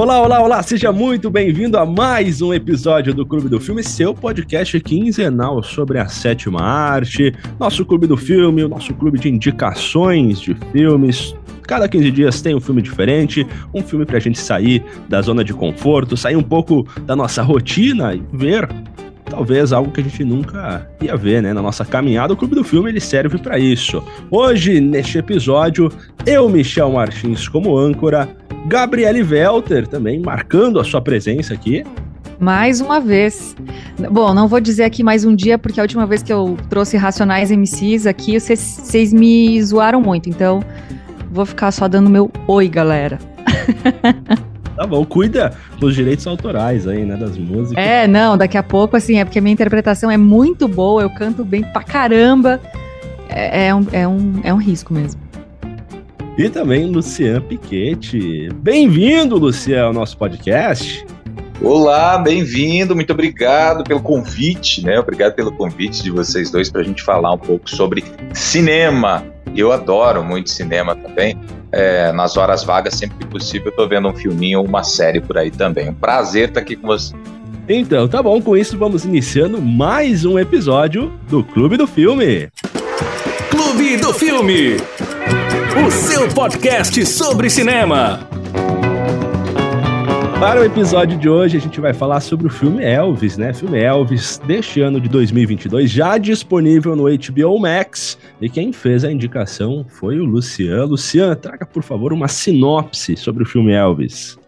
Olá, olá, olá, seja muito bem-vindo a mais um episódio do Clube do Filme, seu podcast quinzenal sobre a sétima arte, nosso Clube do Filme, o nosso clube de indicações de filmes. Cada 15 dias tem um filme diferente, um filme pra gente sair da zona de conforto, sair um pouco da nossa rotina e ver talvez algo que a gente nunca ia ver, né? Na nossa caminhada, o Clube do Filme ele serve para isso. Hoje, neste episódio, eu, Michel Martins, como âncora, Gabriele Welter também marcando a sua presença aqui. Mais uma vez. Bom, não vou dizer aqui mais um dia, porque a última vez que eu trouxe Racionais MCs aqui, vocês me zoaram muito, então vou ficar só dando meu oi, galera. Tá bom, cuida dos direitos autorais aí, né, das músicas. É, não, daqui a pouco, assim, é porque a minha interpretação é muito boa, eu canto bem pra caramba. É, é, um, é, um, é um risco mesmo. E também Lucian Piquete. Bem-vindo, Lucian, ao nosso podcast. Olá, bem-vindo, muito obrigado pelo convite, né? Obrigado pelo convite de vocês dois para a gente falar um pouco sobre cinema. Eu adoro muito cinema também. É, nas horas vagas, sempre que possível, eu tô vendo um filminho ou uma série por aí também. Um prazer estar aqui com você. Então, tá bom, com isso vamos iniciando mais um episódio do Clube do Filme. Clube do Filme, o seu podcast sobre cinema. Para o episódio de hoje, a gente vai falar sobre o filme Elvis, né? Filme Elvis deste ano de 2022, já disponível no HBO Max. E quem fez a indicação foi o Luciano. Luciano, traga por favor uma sinopse sobre o filme Elvis.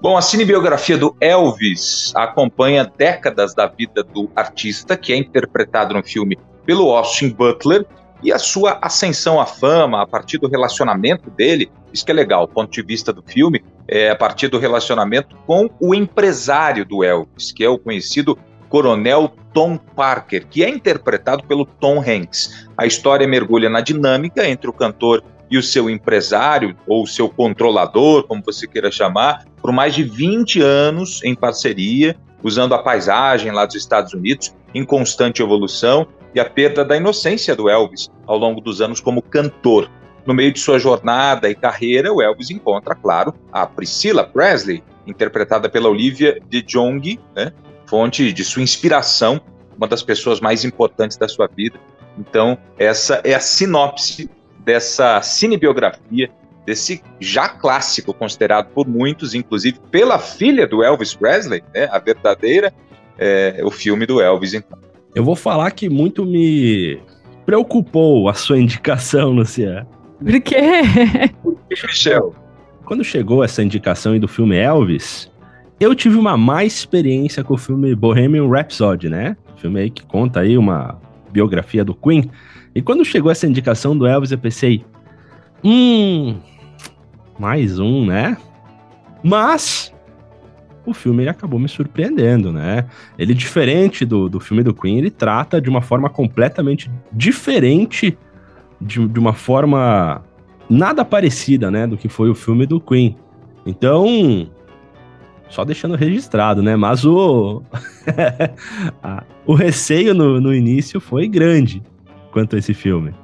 Bom, a cinebiografia do Elvis acompanha décadas da vida do artista, que é interpretado no filme pelo Austin Butler, e a sua ascensão à fama a partir do relacionamento dele, isso que é legal, o ponto de vista do filme, é a partir do relacionamento com o empresário do Elvis, que é o conhecido Coronel Tom Parker, que é interpretado pelo Tom Hanks. A história mergulha na dinâmica entre o cantor e o seu empresário, ou seu controlador, como você queira chamar, por mais de 20 anos em parceria, usando a paisagem lá dos Estados Unidos em constante evolução e a perda da inocência do Elvis ao longo dos anos como cantor. No meio de sua jornada e carreira, o Elvis encontra, claro, a Priscilla Presley, interpretada pela Olivia de Jong, né, fonte de sua inspiração, uma das pessoas mais importantes da sua vida. Então, essa é a sinopse dessa cinebiografia, desse já clássico, considerado por muitos, inclusive pela filha do Elvis Presley, né, a verdadeira, é, o filme do Elvis, então. Eu vou falar que muito me preocupou a sua indicação, Luciano. Por quê? Michel. Quando chegou essa indicação aí do filme Elvis, eu tive uma má experiência com o filme Bohemian Rhapsody, né? Filme aí que conta aí uma biografia do Queen. E quando chegou essa indicação do Elvis, eu pensei, hum, mais um, né? Mas o filme ele acabou me surpreendendo, né? Ele, diferente do, do filme do Queen, ele trata de uma forma completamente diferente, de, de uma forma nada parecida, né, do que foi o filme do Queen. Então, só deixando registrado, né? Mas o, o receio no, no início foi grande quanto a esse filme.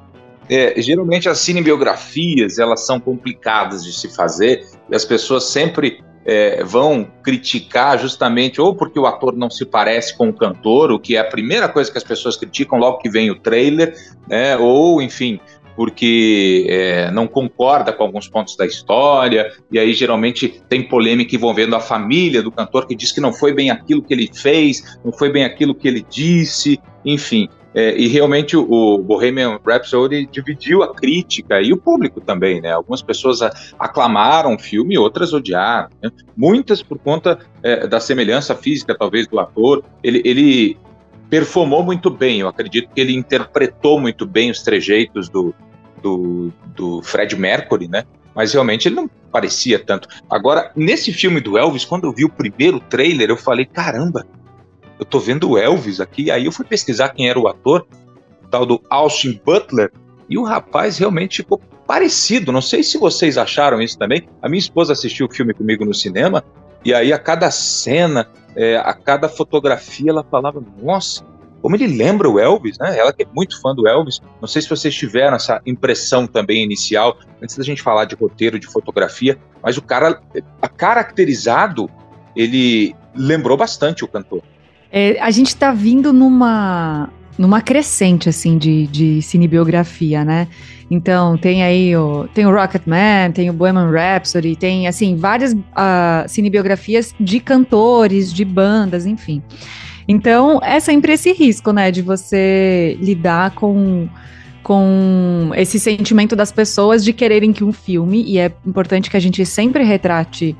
É, geralmente as cinebiografias elas são complicadas de se fazer e as pessoas sempre é, vão criticar justamente ou porque o ator não se parece com o cantor, o que é a primeira coisa que as pessoas criticam logo que vem o trailer, né, ou enfim, porque é, não concorda com alguns pontos da história, e aí geralmente tem polêmica envolvendo a família do cantor que diz que não foi bem aquilo que ele fez, não foi bem aquilo que ele disse, enfim. É, e realmente o Bohemian Rhapsody dividiu a crítica e o público também, né? Algumas pessoas aclamaram o filme, outras odiaram. Né? Muitas por conta é, da semelhança física, talvez, do ator. Ele, ele performou muito bem, eu acredito que ele interpretou muito bem os trejeitos do, do, do Fred Mercury, né? Mas realmente ele não parecia tanto. Agora, nesse filme do Elvis, quando eu vi o primeiro trailer, eu falei: caramba, eu tô vendo o Elvis aqui. Aí eu fui pesquisar quem era o ator, o tal do Austin Butler, e o rapaz realmente ficou parecido. Não sei se vocês acharam isso também. A minha esposa assistiu o filme comigo no cinema, e aí a cada cena, é, a cada fotografia, ela falava: Nossa, como ele lembra o Elvis, né? Ela que é muito fã do Elvis. Não sei se vocês tiveram essa impressão também inicial, antes da gente falar de roteiro, de fotografia, mas o cara, a caracterizado, ele lembrou bastante o cantor. É, a gente está vindo numa numa crescente assim de, de cinebiografia, né? Então tem aí o tem o Rocketman, tem o Bohemian Rhapsody, tem assim várias uh, cinebiografias de cantores, de bandas, enfim. Então é sempre esse risco, né, de você lidar com com esse sentimento das pessoas de quererem que um filme, e é importante que a gente sempre retrate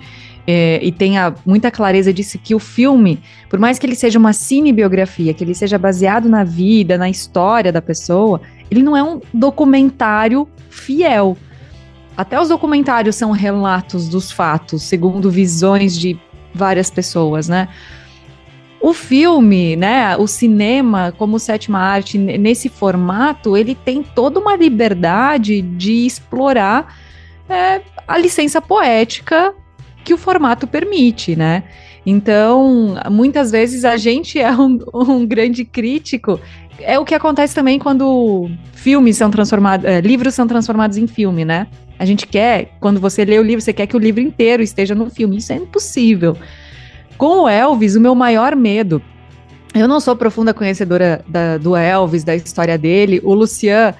é, e tenha muita clareza disso que o filme, por mais que ele seja uma cinebiografia, que ele seja baseado na vida, na história da pessoa, ele não é um documentário fiel. Até os documentários são relatos dos fatos, segundo visões de várias pessoas, né? O filme, né, o cinema como sétima arte nesse formato, ele tem toda uma liberdade de explorar é, a licença poética que o formato permite, né? Então, muitas vezes a gente é um, um grande crítico. É o que acontece também quando filmes são transformados, é, livros são transformados em filme, né? A gente quer, quando você lê o livro, você quer que o livro inteiro esteja no filme. Isso é impossível. Com o Elvis, o meu maior medo. Eu não sou profunda conhecedora da, do Elvis, da história dele. O Lucian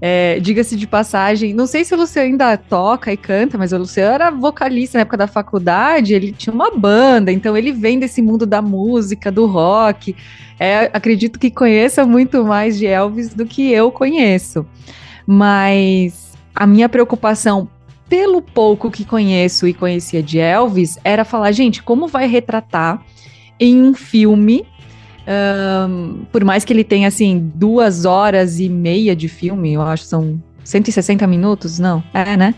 é, Diga-se de passagem, não sei se o Luciano ainda toca e canta, mas o Luciano era vocalista na época da faculdade, ele tinha uma banda, então ele vem desse mundo da música, do rock. É, acredito que conheça muito mais de Elvis do que eu conheço. Mas a minha preocupação, pelo pouco que conheço e conhecia de Elvis, era falar, gente, como vai retratar em um filme um, por mais que ele tenha, assim, duas horas e meia de filme, eu acho que são 160 minutos, não, é, né?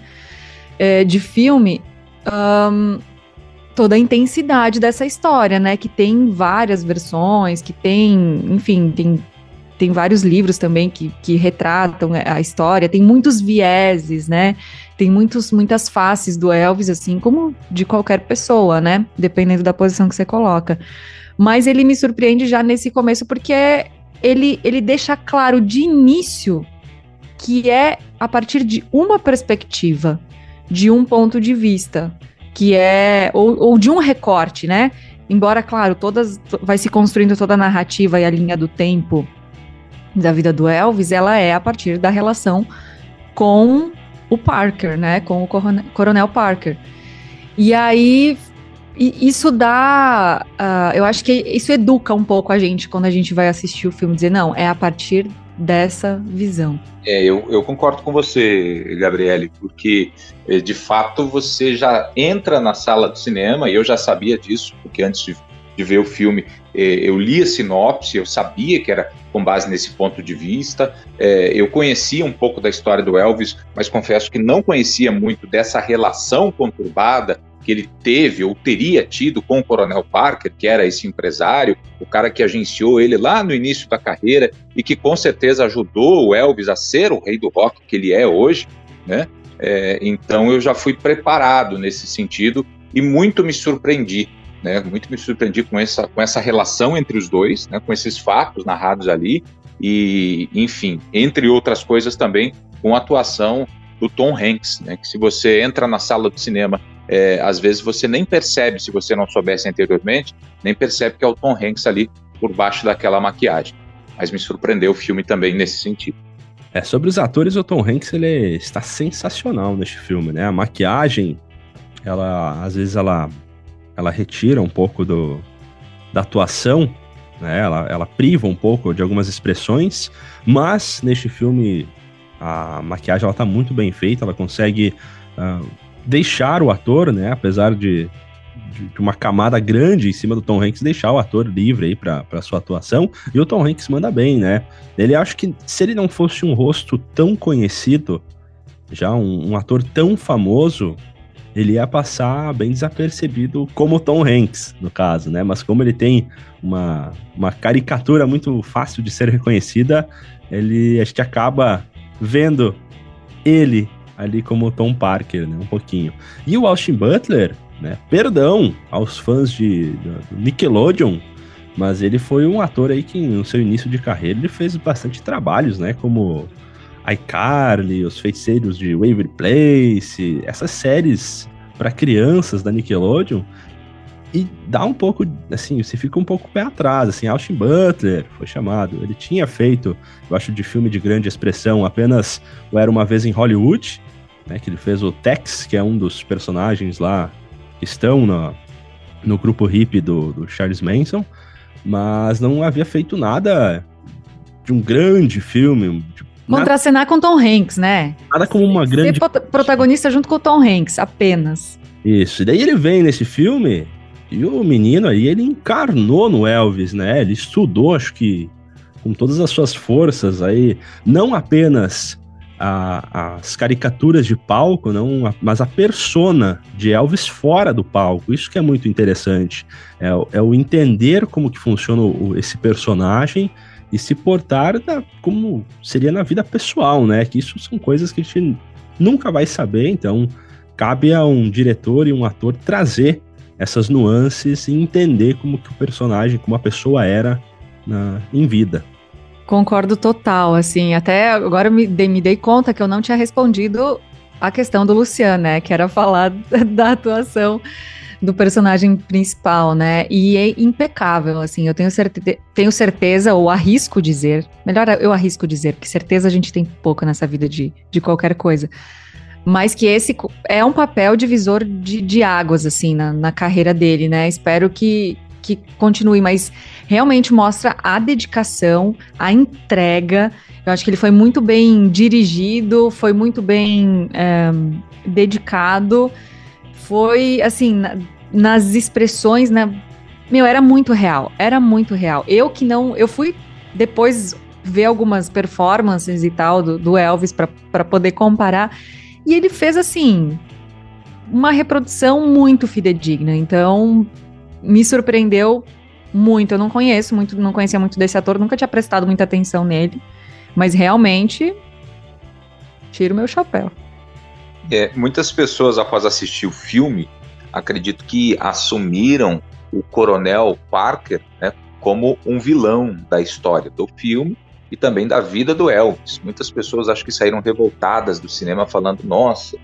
É, de filme, um, toda a intensidade dessa história, né? Que tem várias versões, que tem, enfim, tem, tem vários livros também que, que retratam a história, tem muitos vieses, né? Tem muitos, muitas faces do Elvis, assim, como de qualquer pessoa, né? Dependendo da posição que você coloca. Mas ele me surpreende já nesse começo, porque ele, ele deixa claro de início que é a partir de uma perspectiva, de um ponto de vista, que é. ou, ou de um recorte, né? Embora, claro, todas vai se construindo toda a narrativa e a linha do tempo da vida do Elvis, ela é a partir da relação com o Parker, né? Com o Coronel Parker. E aí e isso dá. Uh, eu acho que isso educa um pouco a gente quando a gente vai assistir o filme, dizer, não, é a partir dessa visão. É, eu, eu concordo com você, Gabriele, porque eh, de fato você já entra na sala de cinema, e eu já sabia disso, porque antes de, de ver o filme eh, eu li a sinopse, eu sabia que era com base nesse ponto de vista. Eh, eu conhecia um pouco da história do Elvis, mas confesso que não conhecia muito dessa relação conturbada que ele teve ou teria tido com o Coronel Parker, que era esse empresário, o cara que agenciou ele lá no início da carreira e que com certeza ajudou o Elvis a ser o rei do rock que ele é hoje, né? É, então eu já fui preparado nesse sentido e muito me surpreendi, né? Muito me surpreendi com essa, com essa relação entre os dois, né? Com esses fatos narrados ali e, enfim, entre outras coisas também com a atuação do Tom Hanks, né? Que se você entra na sala de cinema é, às vezes você nem percebe, se você não soubesse anteriormente, nem percebe que é o Tom Hanks ali por baixo daquela maquiagem. Mas me surpreendeu o filme também nesse sentido. É, sobre os atores, o Tom Hanks ele está sensacional neste filme, né? A maquiagem, ela às vezes ela, ela retira um pouco do, da atuação, né? Ela, ela priva um pouco de algumas expressões, mas neste filme a maquiagem ela está muito bem feita, ela consegue uh, deixar o ator, né, apesar de, de, uma camada grande em cima do Tom Hanks, deixar o ator livre aí para sua atuação. E o Tom Hanks manda bem, né? Ele acho que se ele não fosse um rosto tão conhecido, já um, um ator tão famoso, ele ia passar bem desapercebido como Tom Hanks, no caso, né? Mas como ele tem uma, uma caricatura muito fácil de ser reconhecida, ele a gente acaba vendo ele ali como Tom Parker, né? Um pouquinho. E o Austin Butler, né? Perdão aos fãs de, de Nickelodeon, Mas ele foi um ator aí que no seu início de carreira ele fez bastante trabalhos, né? Como iCarly, Os Feiticeiros de Waverly Place, essas séries para crianças da Nickelodeon. E dá um pouco, assim, você fica um pouco pé atrás, assim, Austin Butler foi chamado. Ele tinha feito, eu acho, de filme de grande expressão apenas o Era Uma Vez em Hollywood, né, que ele fez o Tex, que é um dos personagens lá que estão no, no grupo hippie do, do Charles Manson, mas não havia feito nada de um grande filme, de Contracenar com Tom Hanks, né? Nada como uma grande. Ser protagonista junto com o Tom Hanks, apenas. Isso. E daí ele vem nesse filme e o menino aí, ele encarnou no Elvis, né? Ele estudou, acho que com todas as suas forças aí, não apenas a, as caricaturas de palco, não, mas a persona de Elvis fora do palco. Isso que é muito interessante. É, é o entender como que funciona o, esse personagem e se portar da, como seria na vida pessoal, né? Que isso são coisas que a gente nunca vai saber, então cabe a um diretor e um ator trazer essas nuances e entender como que o personagem, como a pessoa era na, em vida. Concordo total, assim, até agora me dei, me dei conta que eu não tinha respondido a questão do Luciano, né, que era falar da atuação do personagem principal, né? E é impecável, assim. Eu tenho, certe tenho certeza, ou arrisco dizer, melhor eu arrisco dizer, porque certeza a gente tem pouco nessa vida de, de qualquer coisa. Mas que esse é um papel divisor de, de águas, assim, na, na carreira dele, né? Espero que, que continue, mas realmente mostra a dedicação, a entrega. Eu acho que ele foi muito bem dirigido, foi muito bem é, dedicado foi, assim, na, nas expressões, né? Meu, era muito real, era muito real. Eu que não. Eu fui depois ver algumas performances e tal do, do Elvis para poder comparar. E ele fez, assim, uma reprodução muito fidedigna. Então, me surpreendeu muito. Eu não conheço muito, não conhecia muito desse ator, nunca tinha prestado muita atenção nele. Mas realmente, tiro meu chapéu. É, muitas pessoas, após assistir o filme, acredito que assumiram o Coronel Parker né, como um vilão da história do filme e também da vida do Elvis. Muitas pessoas acho que saíram revoltadas do cinema falando: nossa,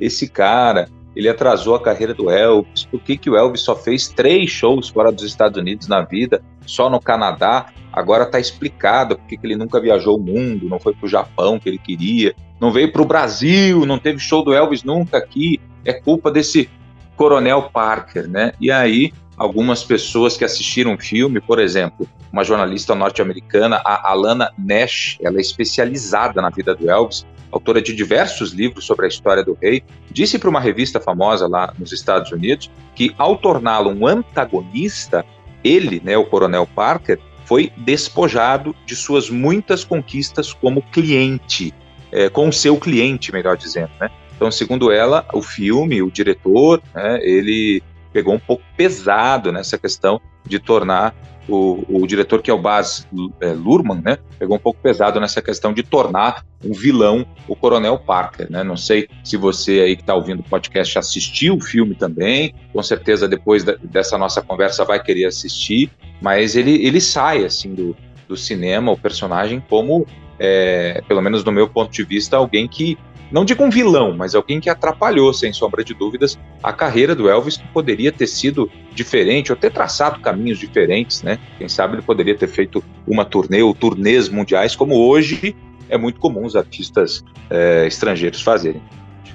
esse cara, ele atrasou a carreira do Elvis. Por que, que o Elvis só fez três shows fora dos Estados Unidos na vida, só no Canadá? Agora está explicado porque que ele nunca viajou o mundo, não foi para o Japão que ele queria não veio para o Brasil, não teve show do Elvis nunca aqui, é culpa desse Coronel Parker, né? E aí, algumas pessoas que assistiram o filme, por exemplo, uma jornalista norte-americana, a Alana Nash, ela é especializada na vida do Elvis, autora de diversos livros sobre a história do rei, disse para uma revista famosa lá nos Estados Unidos que, ao torná-lo um antagonista, ele, né, o Coronel Parker, foi despojado de suas muitas conquistas como cliente é, com seu cliente, melhor dizendo, né? Então, segundo ela, o filme, o diretor, né, ele pegou um pouco pesado nessa questão de tornar o, o diretor, que é o Baz é, Luhrmann, né, pegou um pouco pesado nessa questão de tornar um vilão o Coronel Parker, né? Não sei se você aí que está ouvindo o podcast assistiu o filme também, com certeza depois da, dessa nossa conversa vai querer assistir, mas ele, ele sai, assim, do, do cinema, o personagem, como é, pelo menos do meu ponto de vista, alguém que, não digo um vilão, mas alguém que atrapalhou, sem sombra de dúvidas, a carreira do Elvis, que poderia ter sido diferente, ou ter traçado caminhos diferentes, né? Quem sabe ele poderia ter feito uma turnê ou turnês mundiais, como hoje é muito comum os artistas é, estrangeiros fazerem.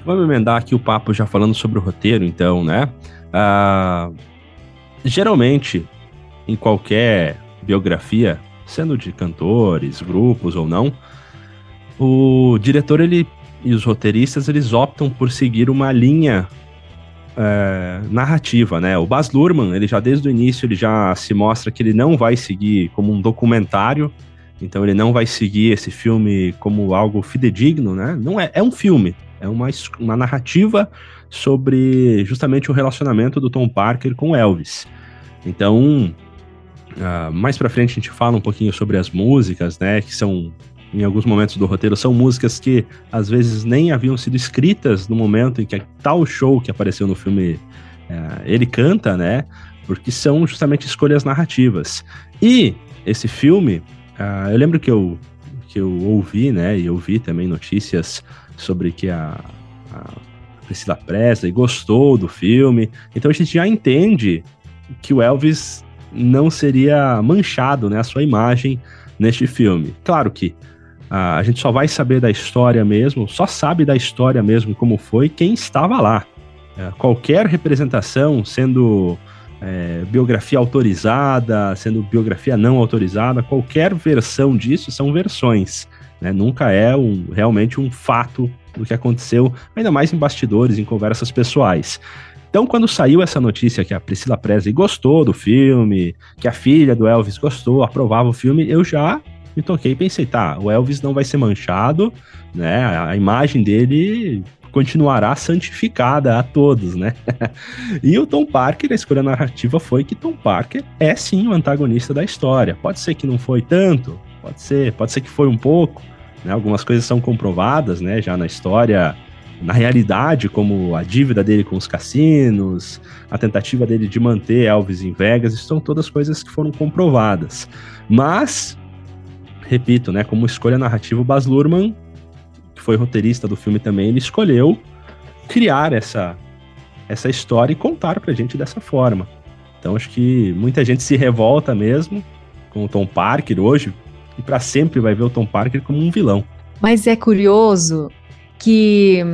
Vamos emendar aqui o papo já falando sobre o roteiro, então, né? Ah, geralmente, em qualquer biografia, sendo de cantores, grupos ou não, o diretor ele e os roteiristas eles optam por seguir uma linha é, narrativa, né? O Baz Luhrmann, ele já desde o início ele já se mostra que ele não vai seguir como um documentário, então ele não vai seguir esse filme como algo fidedigno, né? Não é, é um filme, é uma, uma narrativa sobre justamente o relacionamento do Tom Parker com Elvis. Então, Uh, mais pra frente a gente fala um pouquinho sobre as músicas, né? Que são, em alguns momentos do roteiro, são músicas que às vezes nem haviam sido escritas no momento em que tal show que apareceu no filme uh, ele canta, né? porque são justamente escolhas narrativas. E esse filme, uh, eu lembro que eu, que eu ouvi, né, e eu vi também notícias sobre que a, a Priscila Presley gostou do filme, então a gente já entende que o Elvis não seria manchado, né, a sua imagem neste filme. Claro que a gente só vai saber da história mesmo, só sabe da história mesmo como foi quem estava lá. Uh, qualquer representação, sendo é, biografia autorizada, sendo biografia não autorizada, qualquer versão disso são versões. Né? Nunca é um, realmente um fato do que aconteceu, ainda mais em bastidores, em conversas pessoais. Então, quando saiu essa notícia que a Priscila Presley gostou do filme, que a filha do Elvis gostou, aprovava o filme, eu já me toquei e pensei, tá, o Elvis não vai ser manchado, né? A imagem dele continuará santificada a todos, né? e o Tom Parker, a escolha narrativa foi que Tom Parker é sim o antagonista da história. Pode ser que não foi tanto, pode ser, pode ser que foi um pouco, né? Algumas coisas são comprovadas, né? Já na história, na realidade, como a dívida dele com os cassinos, a tentativa dele de manter Elvis em Vegas, são todas coisas que foram comprovadas. Mas, repito, né? Como escolha narrativa, o Baz Luhrmann que foi roteirista do filme também, ele escolheu criar essa, essa história e contar pra gente dessa forma. Então acho que muita gente se revolta mesmo com o Tom Parker hoje e para sempre vai ver o Tom Parker como um vilão. Mas é curioso que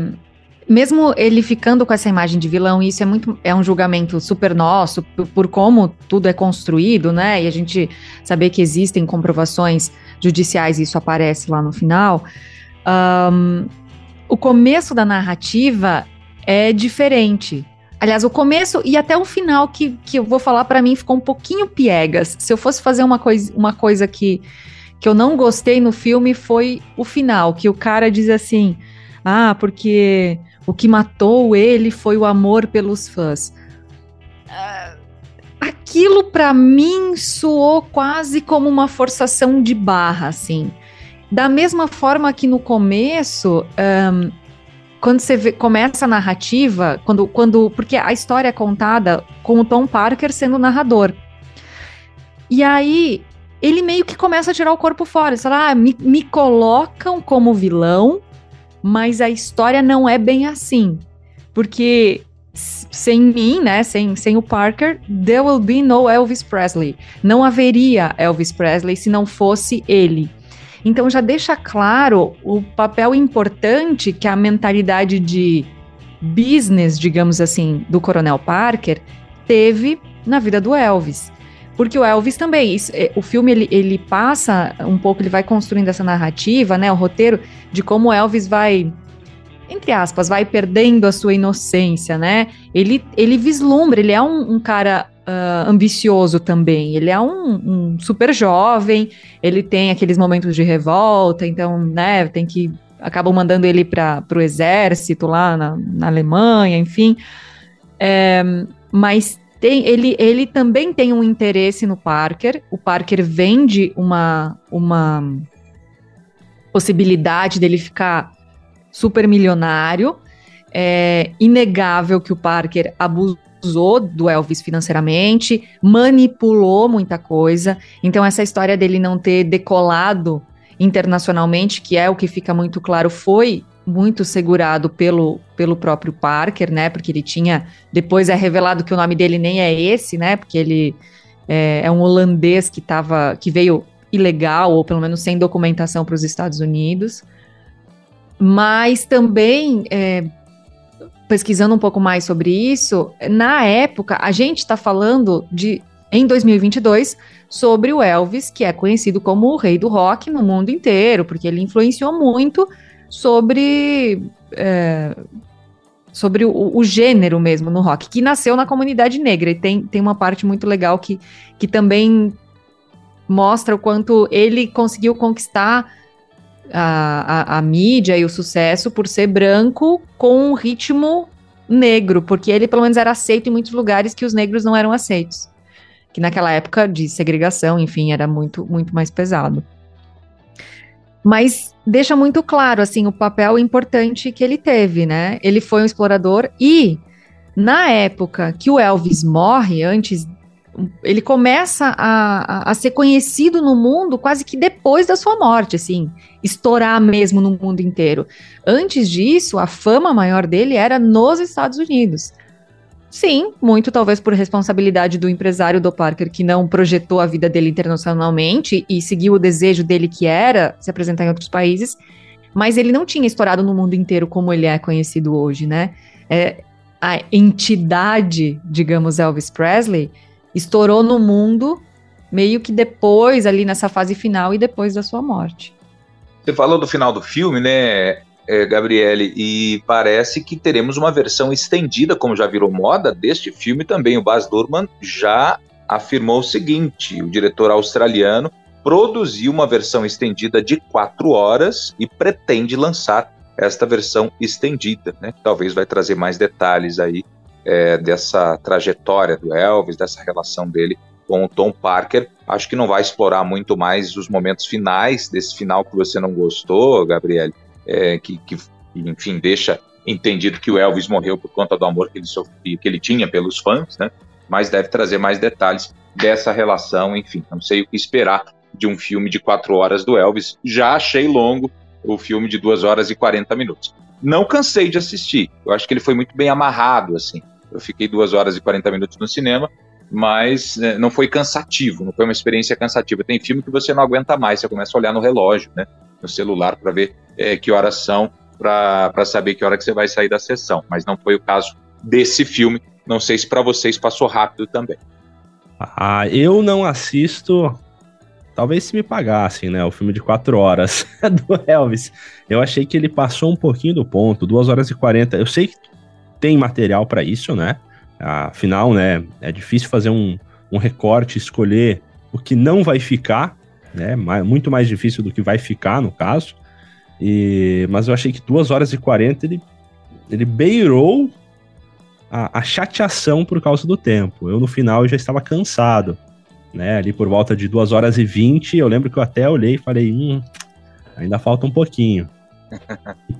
mesmo ele ficando com essa imagem de vilão, isso é muito é um julgamento super nosso por, por, como tudo é construído, né? E a gente saber que existem comprovações judiciais, isso aparece lá no final. Um, o começo da narrativa é diferente. Aliás, o começo e até o final que, que eu vou falar para mim ficou um pouquinho piegas. Se eu fosse fazer uma coisa, uma coisa que, que eu não gostei no filme foi o final, que o cara diz assim: "Ah, porque o que matou ele foi o amor pelos fãs". Aquilo para mim soou quase como uma forçação de barra, assim. Da mesma forma que no começo, um, quando você vê, começa a narrativa, quando, quando. Porque a história é contada com o Tom Parker sendo narrador. E aí, ele meio que começa a tirar o corpo fora. Ele fala, ah, me, me colocam como vilão, mas a história não é bem assim. Porque sem mim, né, sem, sem o Parker, there will be no Elvis Presley. Não haveria Elvis Presley se não fosse ele. Então já deixa claro o papel importante que a mentalidade de business, digamos assim, do Coronel Parker teve na vida do Elvis. Porque o Elvis também, isso, é, o filme ele, ele passa um pouco, ele vai construindo essa narrativa, né, o roteiro de como o Elvis vai entre aspas, vai perdendo a sua inocência, né? Ele, ele vislumbra, ele é um, um cara uh, ambicioso também. Ele é um, um, super jovem, ele tem aqueles momentos de revolta, então, né, tem que. Acabam mandando ele para o exército lá na, na Alemanha, enfim. É, mas tem, ele, ele também tem um interesse no Parker. O Parker vende uma, uma possibilidade dele ficar super milionário. É inegável que o Parker abusou usou do Elvis financeiramente, manipulou muita coisa. Então, essa história dele não ter decolado internacionalmente, que é o que fica muito claro, foi muito segurado pelo, pelo próprio Parker, né? Porque ele tinha. Depois é revelado que o nome dele nem é esse, né? Porque ele é, é um holandês que tava, que veio ilegal, ou pelo menos sem documentação para os Estados Unidos. Mas também é, pesquisando um pouco mais sobre isso, na época, a gente está falando de, em 2022, sobre o Elvis, que é conhecido como o rei do rock no mundo inteiro, porque ele influenciou muito sobre. É, sobre o, o, gênero mesmo no rock, que nasceu na comunidade negra. E tem, tem uma parte muito legal que, que também mostra o quanto ele conseguiu conquistar a, a, a, mídia e o sucesso por ser branco com um ritmo negro, porque ele pelo menos era aceito em muitos lugares que os negros não eram aceitos. Que naquela época de segregação, enfim, era muito, muito mais pesado. Mas deixa muito claro, assim, o papel importante que ele teve, né? Ele foi um explorador e, na época que o Elvis morre, antes ele começa a, a, ser conhecido no mundo quase que depois da sua morte, assim, estourar mesmo no mundo inteiro. Antes disso, a fama maior dele era nos Estados Unidos. Sim, muito talvez por responsabilidade do empresário do Parker, que não projetou a vida dele internacionalmente e seguiu o desejo dele, que era se apresentar em outros países, mas ele não tinha estourado no mundo inteiro como ele é conhecido hoje, né? É, a entidade, digamos, Elvis Presley, estourou no mundo meio que depois, ali nessa fase final e depois da sua morte. Você falou do final do filme, né, é, Gabriele, e parece que teremos uma versão estendida, como já virou moda, deste filme também. O Baz Luhrmann já afirmou o seguinte: o diretor australiano produziu uma versão estendida de quatro horas e pretende lançar esta versão estendida, né? Talvez vai trazer mais detalhes aí é, dessa trajetória do Elvis, dessa relação dele com o Tom Parker. Acho que não vai explorar muito mais os momentos finais desse final que você não gostou, Gabriele, é, que, que, enfim, deixa entendido que o Elvis morreu por conta do amor que ele sofria, que ele tinha pelos fãs, né? Mas deve trazer mais detalhes dessa relação, enfim, não sei o que esperar de um filme de quatro horas do Elvis. Já achei longo o filme de duas horas e 40 minutos. Não cansei de assistir. Eu acho que ele foi muito bem amarrado, assim. Eu fiquei duas horas e 40 minutos no cinema, mas né, não foi cansativo, não foi uma experiência cansativa. Tem filme que você não aguenta mais, você começa a olhar no relógio, né, no celular, para ver é, que horas são, para saber que hora que você vai sair da sessão. Mas não foi o caso desse filme. Não sei se para vocês passou rápido também. Ah, eu não assisto. Talvez se me pagassem, né? O filme de quatro horas do Elvis. Eu achei que ele passou um pouquinho do ponto, duas horas e quarenta. Eu sei que tem material para isso, né? Afinal, né, é difícil fazer um, um recorte, escolher o que não vai ficar, né? Muito mais difícil do que vai ficar, no caso. E, mas eu achei que 2 horas e 40 ele, ele beirou a, a, chateação por causa do tempo. Eu, no final, já estava cansado. Né? Ali por volta de 2 horas e 20, eu lembro que eu até olhei e falei, hum, ainda falta um pouquinho.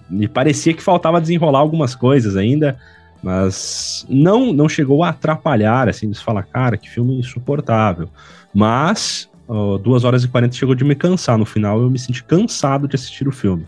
Me parecia que faltava desenrolar algumas coisas ainda, mas não não chegou a atrapalhar, assim, de falar, cara, que filme insuportável. Mas, uh, 2 horas e 40 chegou de me cansar. No final, eu me senti cansado de assistir o filme.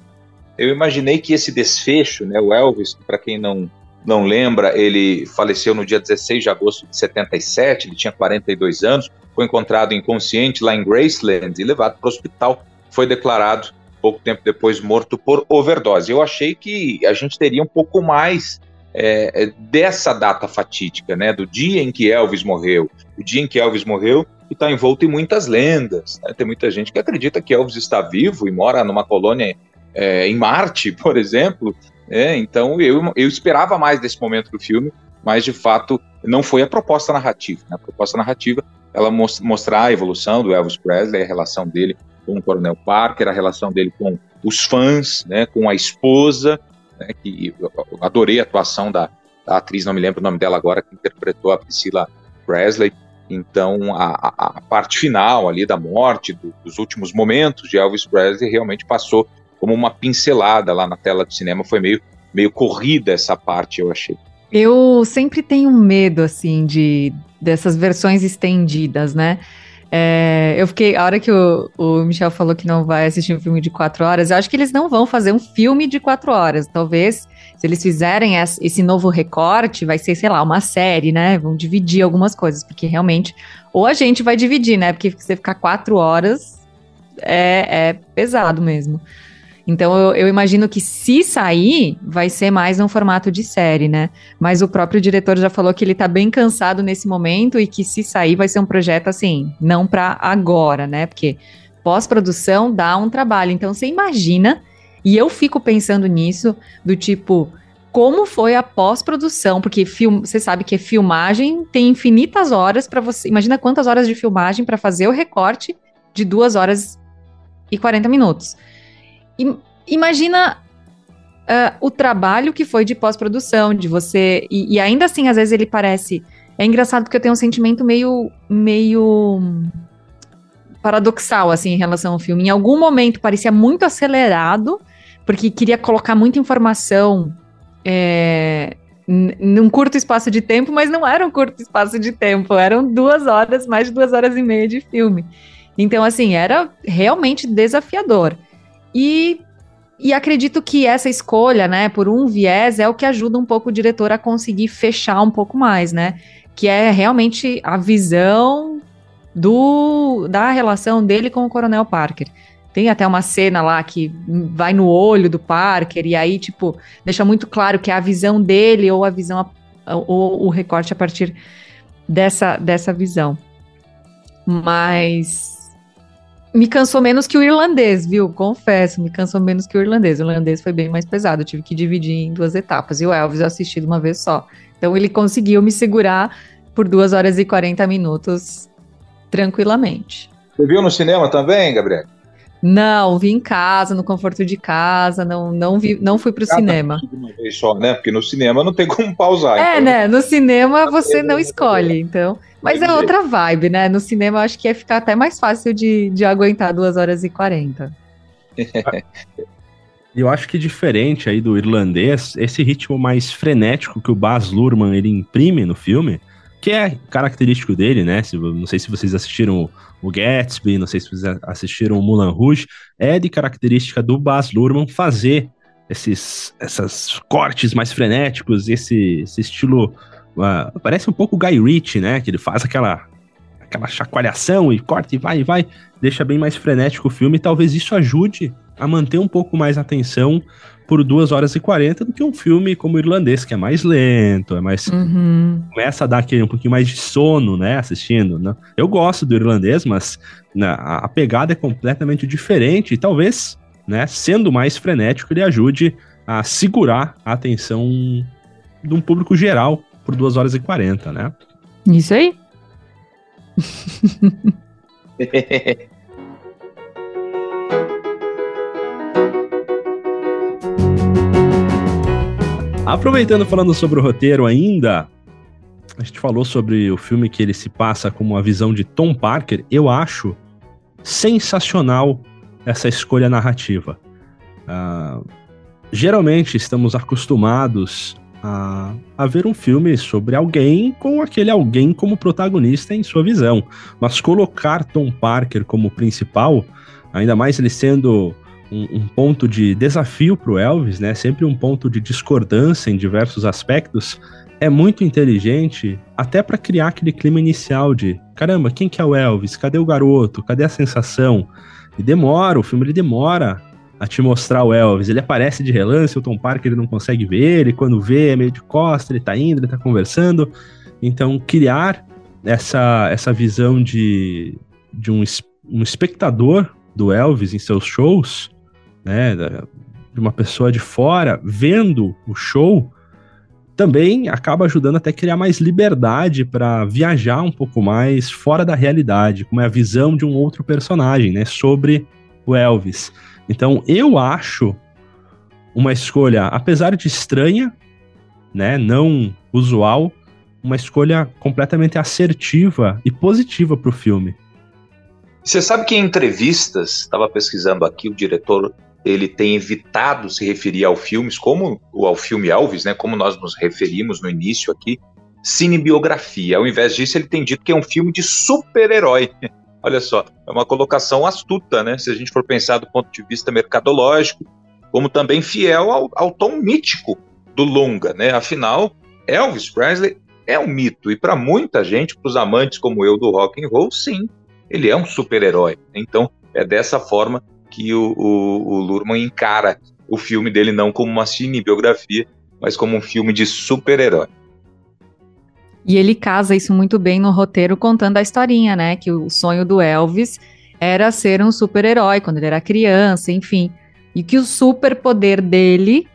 Eu imaginei que esse desfecho, né, o Elvis, para quem não, não lembra, ele faleceu no dia 16 de agosto de 77, ele tinha 42 anos, foi encontrado inconsciente lá em Graceland e levado para o hospital. Foi declarado pouco tempo depois morto por overdose. Eu achei que a gente teria um pouco mais é, é, dessa data fatídica, né, do dia em que Elvis morreu, o dia em que Elvis morreu, e está envolto em muitas lendas. Né? Tem muita gente que acredita que Elvis está vivo e mora numa colônia é, em Marte, por exemplo. É, então eu, eu esperava mais desse momento do filme, mas de fato não foi a proposta narrativa. Né? A proposta narrativa ela mostrar a evolução do Elvis Presley, a relação dele com o Coronel Parker, a relação dele com os fãs, né, com a esposa, né, que adorei a atuação da, da, atriz, não me lembro o nome dela agora, que interpretou a Priscilla Presley. Então, a, a, a parte final ali da morte, do, dos últimos momentos de Elvis Presley, realmente passou como uma pincelada lá na tela do cinema. Foi meio, meio corrida essa parte, eu achei. Eu sempre tenho medo, assim, de dessas versões estendidas, né? É, eu fiquei, a hora que o, o, Michel falou que não vai assistir um filme de quatro horas, eu acho que eles não vão fazer um filme de quatro horas. Talvez, se eles fizerem esse novo recorte, vai ser, sei lá, uma série, né? Vão dividir algumas coisas, porque realmente, ou a gente vai dividir, né? Porque você ficar quatro horas é, é pesado mesmo. Então eu, eu, imagino que se sair, vai ser mais um formato de série, né? Mas o próprio diretor já falou que ele tá bem cansado nesse momento e que se sair vai ser um projeto assim, não para agora, né? Porque pós-produção dá um trabalho. Então você imagina, e eu fico pensando nisso, do tipo, como foi a pós-produção, porque você sabe que filmagem tem infinitas horas para você. Imagina quantas horas de filmagem para fazer o recorte de duas horas e 40 minutos imagina uh, o trabalho que foi de pós-produção, de você. E, e, ainda assim, às vezes ele parece. É engraçado porque eu tenho um sentimento meio. meio paradoxal, assim, em relação ao filme. Em algum momento parecia muito acelerado, porque queria colocar muita informação é, num curto espaço de tempo, mas não era um curto espaço de tempo, eram duas horas, mais de duas horas e meia de filme. Então, assim, era realmente desafiador. E, e acredito que essa escolha, né, por um viés, é o que ajuda um pouco o diretor a conseguir fechar um pouco mais, né? Que é realmente a visão do, da relação dele com o Coronel Parker. Tem até uma cena lá que vai no olho do Parker, e aí, tipo, deixa muito claro que é a visão dele ou a visão, ou o recorte a partir dessa, dessa visão. Mas me cansou menos que o irlandês, viu? Confesso, me cansou menos que o irlandês. O irlandês foi bem mais pesado, eu tive que dividir em duas etapas. E o Elvis eu assisti de uma vez só. Então ele conseguiu me segurar por duas horas e 40 minutos tranquilamente. Você viu no cinema também, Gabriel? Não, vi em casa, no conforto de casa, não, não, vi, não fui para o cinema. Uma vez só, né? Porque no cinema não tem como pausar. É, então... né? No cinema você não escolhe, então. Mas é outra vibe, né? No cinema eu acho que ia ficar até mais fácil de, de aguentar 2 horas e 40. Eu acho que diferente aí do irlandês, esse ritmo mais frenético que o Baz Luhrmann ele imprime no filme, que é característico dele, né? Não sei se vocês assistiram o Gatsby, não sei se vocês assistiram o Mulan Rouge, é de característica do Baz Luhrmann fazer esses essas cortes mais frenéticos, esse, esse estilo uh, parece um pouco Guy Ritchie, né? Que ele faz aquela aquela chacoalhação e corta e vai e vai, deixa bem mais frenético o filme, talvez isso ajude a manter um pouco mais a atenção por 2 horas e 40 do que um filme como o irlandês, que é mais lento, é mais. Uhum. Começa a dar aquele um pouquinho mais de sono, né? Assistindo. Né? Eu gosto do irlandês, mas né, a pegada é completamente diferente e talvez, né, sendo mais frenético, ele ajude a segurar a atenção de um público geral por 2 horas e 40, né? Isso aí. Aproveitando falando sobre o roteiro ainda, a gente falou sobre o filme que ele se passa como a visão de Tom Parker. Eu acho sensacional essa escolha narrativa. Uh, geralmente estamos acostumados a, a ver um filme sobre alguém com aquele alguém como protagonista em sua visão, mas colocar Tom Parker como principal, ainda mais ele sendo um, um ponto de desafio para o Elvis, né? Sempre um ponto de discordância em diversos aspectos. É muito inteligente, até para criar aquele clima inicial de caramba, quem que é o Elvis? Cadê o garoto? Cadê a sensação? E demora, o filme ele demora a te mostrar o Elvis. Ele aparece de relance, o Tom Parker ele não consegue ver, ele quando vê é meio de costa, ele tá indo, ele tá conversando. Então, criar essa, essa visão de, de um, um espectador do Elvis em seus shows né, de uma pessoa de fora vendo o show, também acaba ajudando até criar mais liberdade para viajar um pouco mais fora da realidade, como é a visão de um outro personagem, né, sobre o Elvis. Então, eu acho uma escolha, apesar de estranha, né, não usual, uma escolha completamente assertiva e positiva para o filme. Você sabe que em entrevistas, estava pesquisando aqui, o diretor ele tem evitado se referir ao filmes como ao filme Elvis, né, como nós nos referimos no início aqui, cinebiografia. Ao invés disso, ele tem dito que é um filme de super-herói. Olha só, é uma colocação astuta, né? Se a gente for pensar do ponto de vista mercadológico, como também fiel ao, ao tom mítico do longa, né? Afinal, Elvis Presley é um mito e para muita gente, para os amantes como eu do rock and roll, sim, ele é um super-herói. Então, é dessa forma que o, o, o Lurman encara o filme dele não como uma cinebiografia, mas como um filme de super-herói. E ele casa isso muito bem no roteiro, contando a historinha, né? Que o sonho do Elvis era ser um super-herói quando ele era criança, enfim. E que o superpoder dele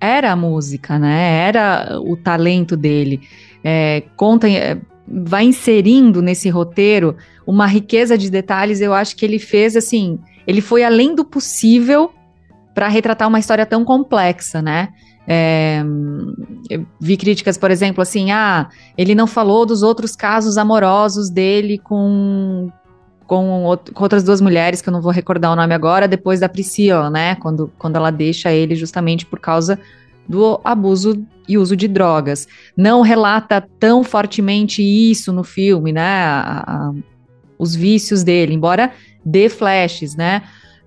era a música, né? Era o talento dele. É, conta, é, vai inserindo nesse roteiro uma riqueza de detalhes. Eu acho que ele fez assim ele foi além do possível para retratar uma história tão complexa, né? É, vi críticas, por exemplo, assim, ah, ele não falou dos outros casos amorosos dele com, com, com, outras duas mulheres, que eu não vou recordar o nome agora, depois da Priscila, né? Quando, quando ela deixa ele justamente por causa do abuso e uso de drogas. Não relata tão fortemente isso no filme, né? A, a, os vícios dele, embora dê flashes, né?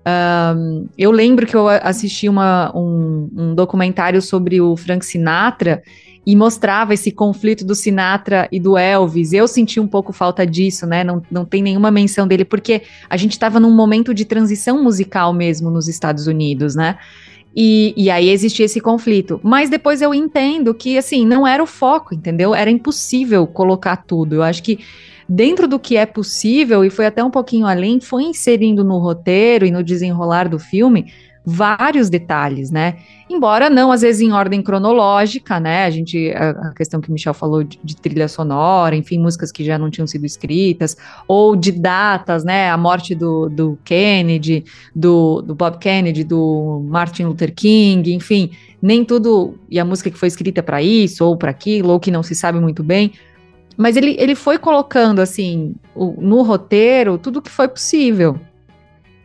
Um, eu lembro que eu assisti uma, um, um, documentário sobre o Frank Sinatra e mostrava esse conflito do Sinatra e do Elvis. Eu senti um pouco falta disso, né? Não, não tem nenhuma menção dele, porque a gente estava num momento de transição musical mesmo nos Estados Unidos, né? E, e aí existia esse conflito. Mas depois eu entendo que, assim, não era o foco, entendeu? Era impossível colocar tudo. Eu acho que dentro do que é possível, e foi até um pouquinho além, foi inserindo no roteiro e no desenrolar do filme vários detalhes, né? Embora não, às vezes, em ordem cronológica, né? A gente, a, questão que o Michel falou de, de, trilha sonora, enfim, músicas que já não tinham sido escritas, ou de datas, né? A morte do, do Kennedy, do, do Bob Kennedy, do Martin Luther King, enfim, nem tudo, e a música que foi escrita para isso, ou para aquilo, ou que não se sabe muito bem, mas ele, ele foi colocando, assim, o, no roteiro, tudo que foi possível.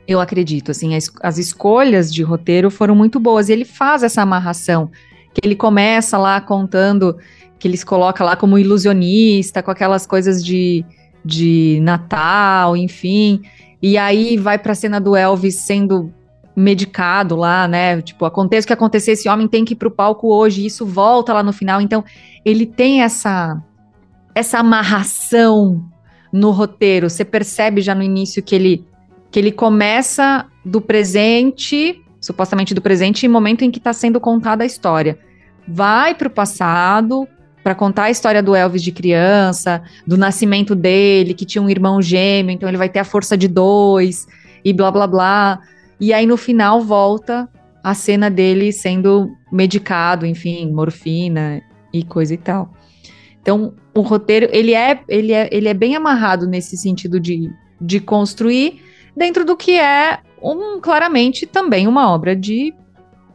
Eu acredito, assim, as, as escolhas de roteiro foram muito boas. E ele faz essa amarração, que ele começa lá contando, que eles coloca lá como ilusionista, com aquelas coisas de, de Natal, enfim. E aí vai para a cena do Elvis sendo medicado lá, né? Tipo, aconteça o que acontecer, esse homem tem que ir pro palco hoje, isso volta lá no final. Então, ele tem essa essa amarração no roteiro. Você percebe já no início que ele que ele começa do presente, supostamente do presente, em momento em que está sendo contada a história. Vai para o passado para contar a história do Elvis de criança, do nascimento dele, que tinha um irmão gêmeo, então ele vai ter a força de dois e blá blá blá. E aí no final volta a cena dele sendo medicado, enfim, morfina e coisa e tal. Então, o roteiro, ele é, ele é, ele é bem amarrado nesse sentido de, de construir dentro do que é, um, claramente, também uma obra de,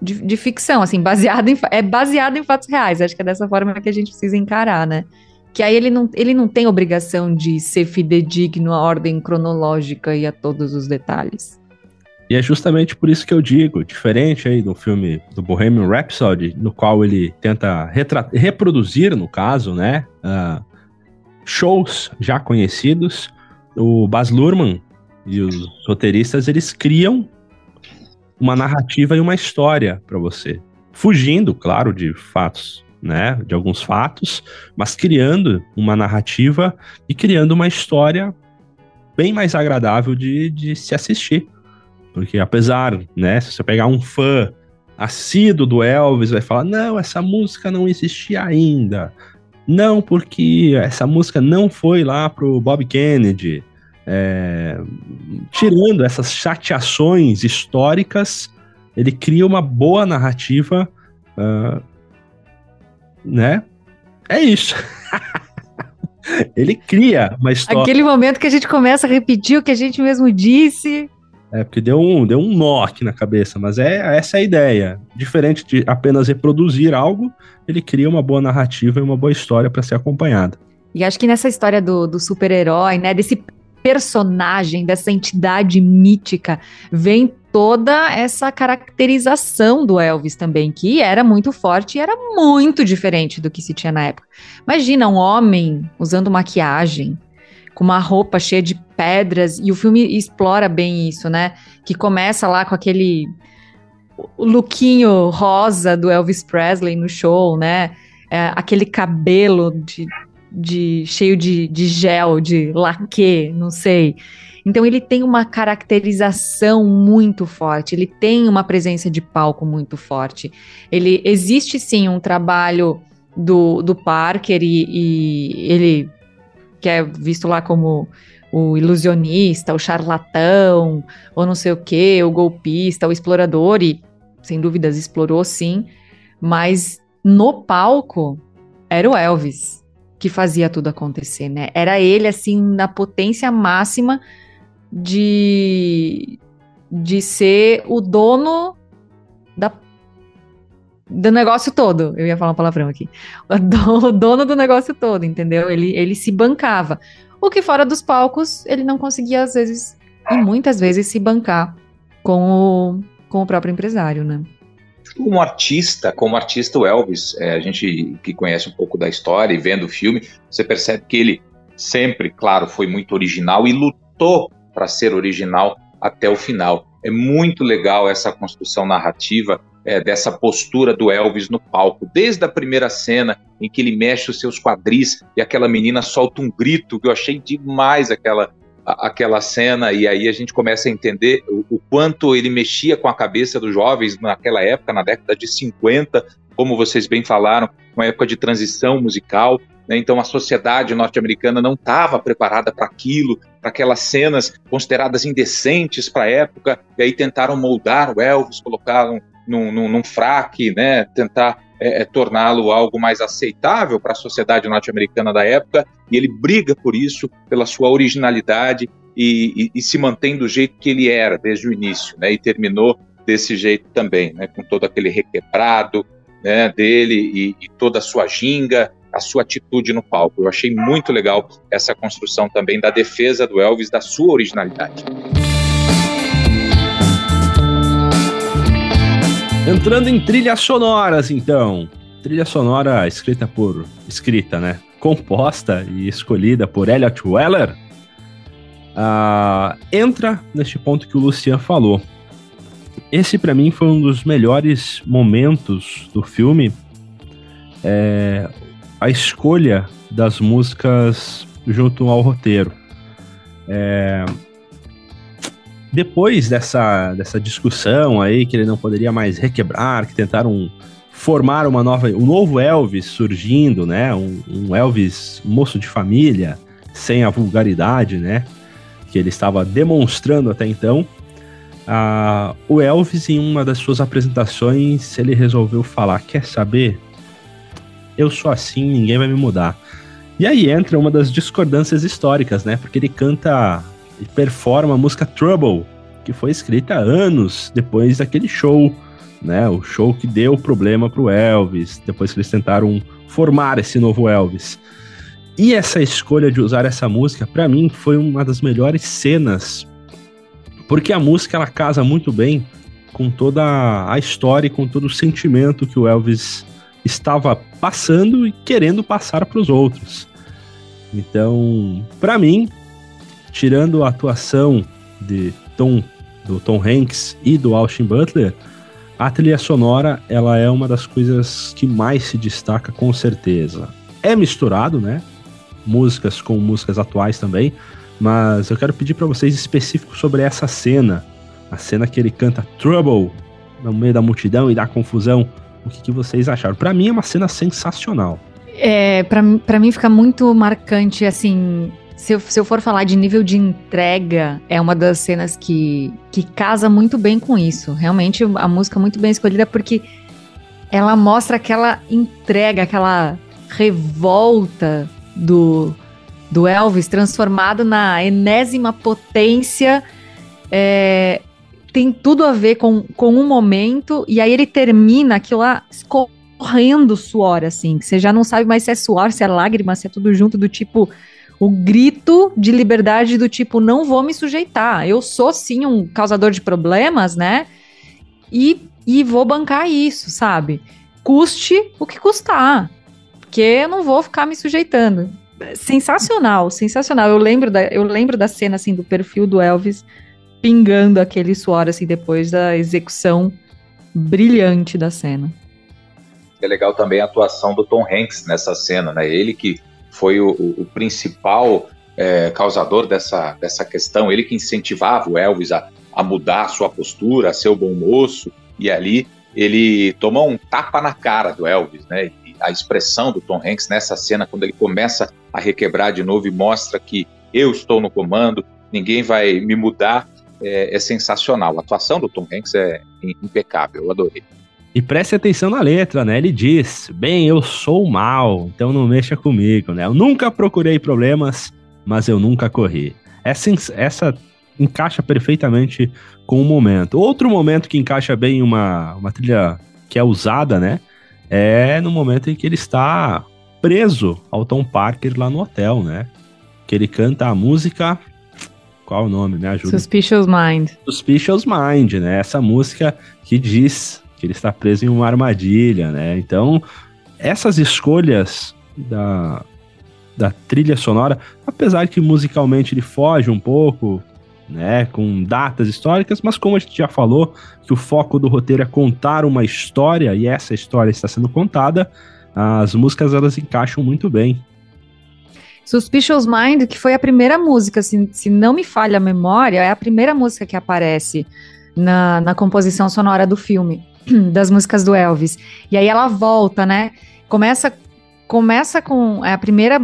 de, de ficção, assim, baseada em, é baseado em fatos reais. Acho que é dessa forma que a gente precisa encarar, né? Que aí ele não, ele não tem obrigação de ser fidedigno à ordem cronológica e a todos os detalhes. E é justamente por isso que eu digo, diferente aí do filme do Bohemian Rhapsody, no qual ele tenta reproduzir, no caso, né, uh, shows já conhecidos, o Baz Luhrmann e os roteiristas, eles criam uma narrativa e uma história para você, fugindo, claro, de fatos, né, de alguns fatos, mas criando uma narrativa e criando uma história bem mais agradável de, de se assistir. Porque apesar, né, se você pegar um fã assíduo do Elvis, vai falar: não, essa música não existia ainda. Não, porque essa música não foi lá pro Bob Kennedy. É, tirando essas chateações históricas, ele cria uma boa narrativa, uh, né? É isso. ele cria uma história. Aquele momento que a gente começa a repetir o que a gente mesmo disse. É, porque deu um, deu um nó aqui na cabeça, mas é essa é a ideia. Diferente de apenas reproduzir algo, ele cria uma boa narrativa e uma boa história para ser acompanhada. E acho que nessa história do, do super-herói, né, desse personagem, dessa entidade mítica, vem toda essa caracterização do Elvis também, que era muito forte e era muito diferente do que se tinha na época. Imagina um homem usando maquiagem, com uma roupa cheia de pedras, e o filme explora bem isso, né? Que começa lá com aquele lookinho rosa do Elvis Presley no show, né? É, aquele cabelo de, de cheio de, de gel, de laque, não sei. Então ele tem uma caracterização muito forte, ele tem uma presença de palco muito forte. Ele existe sim um trabalho do, do Parker e, e ele que é visto lá como o ilusionista, o charlatão, ou não sei o que, o golpista, o explorador, e sem dúvidas explorou sim, mas no palco era o Elvis que fazia tudo acontecer, né? Era ele, assim, na potência máxima de, de ser o dono da do negócio todo. Eu ia falar um palavrão aqui. O dono do negócio todo, entendeu? Ele, ele se bancava. O que fora dos palcos, ele não conseguia, às vezes, e muitas vezes, se bancar com o, com o próprio empresário, né? como artista, como artista o Elvis, é, a gente que conhece um pouco da história e vendo o filme, você percebe que ele sempre, claro, foi muito original e lutou para ser original até o final. É muito legal essa construção narrativa é, dessa postura do Elvis no palco, desde a primeira cena em que ele mexe os seus quadris e aquela menina solta um grito que eu achei demais aquela aquela cena e aí a gente começa a entender o, o, quanto ele mexia com a cabeça dos jovens naquela época, na década de 50, como vocês bem falaram, uma época de transição musical, né? então a sociedade norte-americana não estava preparada para aquilo, para aquelas cenas consideradas indecentes para a época, e aí tentaram moldar o Elvis, colocaram num, num, num fraque, né? tentar é, é, torná-lo algo mais aceitável para a sociedade norte-americana da época, e ele briga por isso, pela sua originalidade e, e, e, se mantém do jeito que ele era desde o início, né, e terminou desse jeito também, né, com todo aquele requebrado né, dele e, e toda a sua ginga, a sua atitude no palco. Eu achei muito legal essa construção também da defesa do Elvis, da sua originalidade. Entrando em trilhas sonoras, então. Trilha sonora escrita por. escrita, né? Composta e escolhida por Elliot Weller. Uh, entra neste ponto que o Lucian falou. Esse, para mim, foi um dos melhores momentos do filme. É, a escolha das músicas junto ao roteiro. É, depois dessa, dessa discussão aí, que ele não poderia mais requebrar, que tentaram formar uma nova, um novo Elvis surgindo, né? Um, um Elvis moço de família, sem a vulgaridade, né? Que ele estava demonstrando até então. Uh, o Elvis, em uma das suas apresentações, ele resolveu falar: Quer saber? Eu sou assim, ninguém vai me mudar. E aí entra uma das discordâncias históricas, né? Porque ele canta e performa a música Trouble, que foi escrita anos depois daquele show, né? O show que deu problema pro Elvis, depois que eles tentaram formar esse novo Elvis. E essa escolha de usar essa música, para mim, foi uma das melhores cenas, porque a música ela casa muito bem com toda a história e com todo o sentimento que o Elvis estava passando e querendo passar para os outros. Então, para mim, tirando a atuação de Tom, do Tom Hanks e do Austin Butler, a trilha sonora ela é uma das coisas que mais se destaca com certeza. É misturado, né? Músicas com músicas atuais também, mas eu quero pedir para vocês específico sobre essa cena, a cena que ele canta Trouble no meio da multidão e da confusão. O que, que vocês acharam? Para mim é uma cena sensacional. É, para mim fica muito marcante assim se eu, se eu for falar de nível de entrega, é uma das cenas que, que casa muito bem com isso. Realmente, a música é muito bem escolhida porque ela mostra aquela entrega, aquela revolta do, do Elvis transformado na enésima potência. É, tem tudo a ver com, com um momento, e aí ele termina aquilo lá escorrendo suor, assim, que você já não sabe mais se é suor, se é lágrima, se é tudo junto, do tipo o grito de liberdade do tipo, não vou me sujeitar. Eu sou sim um causador de problemas, né? E, e vou bancar isso, sabe? Custe o que custar. Porque eu não vou ficar me sujeitando. Sensacional, sensacional. Eu lembro da, eu lembro da cena assim do perfil do Elvis pingando aquele suor assim depois da execução brilhante da cena. É legal também a atuação do Tom Hanks nessa cena, né? Ele que foi o, o principal é, causador dessa, dessa questão, ele que incentivava o Elvis a, a mudar a sua postura, a ser o bom moço, e ali ele tomou um tapa na cara do Elvis, né? E a expressão do Tom Hanks nessa cena, quando ele começa a requebrar de novo e mostra que eu estou no comando, ninguém vai me mudar, é, é sensacional. A atuação do Tom Hanks é impecável, eu adorei. E preste atenção na letra, né? Ele diz: Bem, eu sou mal, então não mexa comigo, né? Eu nunca procurei problemas, mas eu nunca corri. Essa, essa encaixa perfeitamente com o momento. Outro momento que encaixa bem uma, uma trilha que é usada, né? É no momento em que ele está preso ao Tom Parker lá no hotel, né? Que ele canta a música. Qual o nome? Me ajuda. Suspicious Mind. Suspicious Mind, né? Essa música que diz que ele está preso em uma armadilha, né? Então, essas escolhas da, da trilha sonora, apesar que musicalmente ele foge um pouco, né, com datas históricas, mas como a gente já falou, que o foco do roteiro é contar uma história e essa história está sendo contada, as músicas elas encaixam muito bem. Suspicious Mind, que foi a primeira música, se, se não me falha a memória, é a primeira música que aparece na, na composição sonora do filme, das músicas do Elvis. E aí ela volta, né? Começa, começa com é a primeira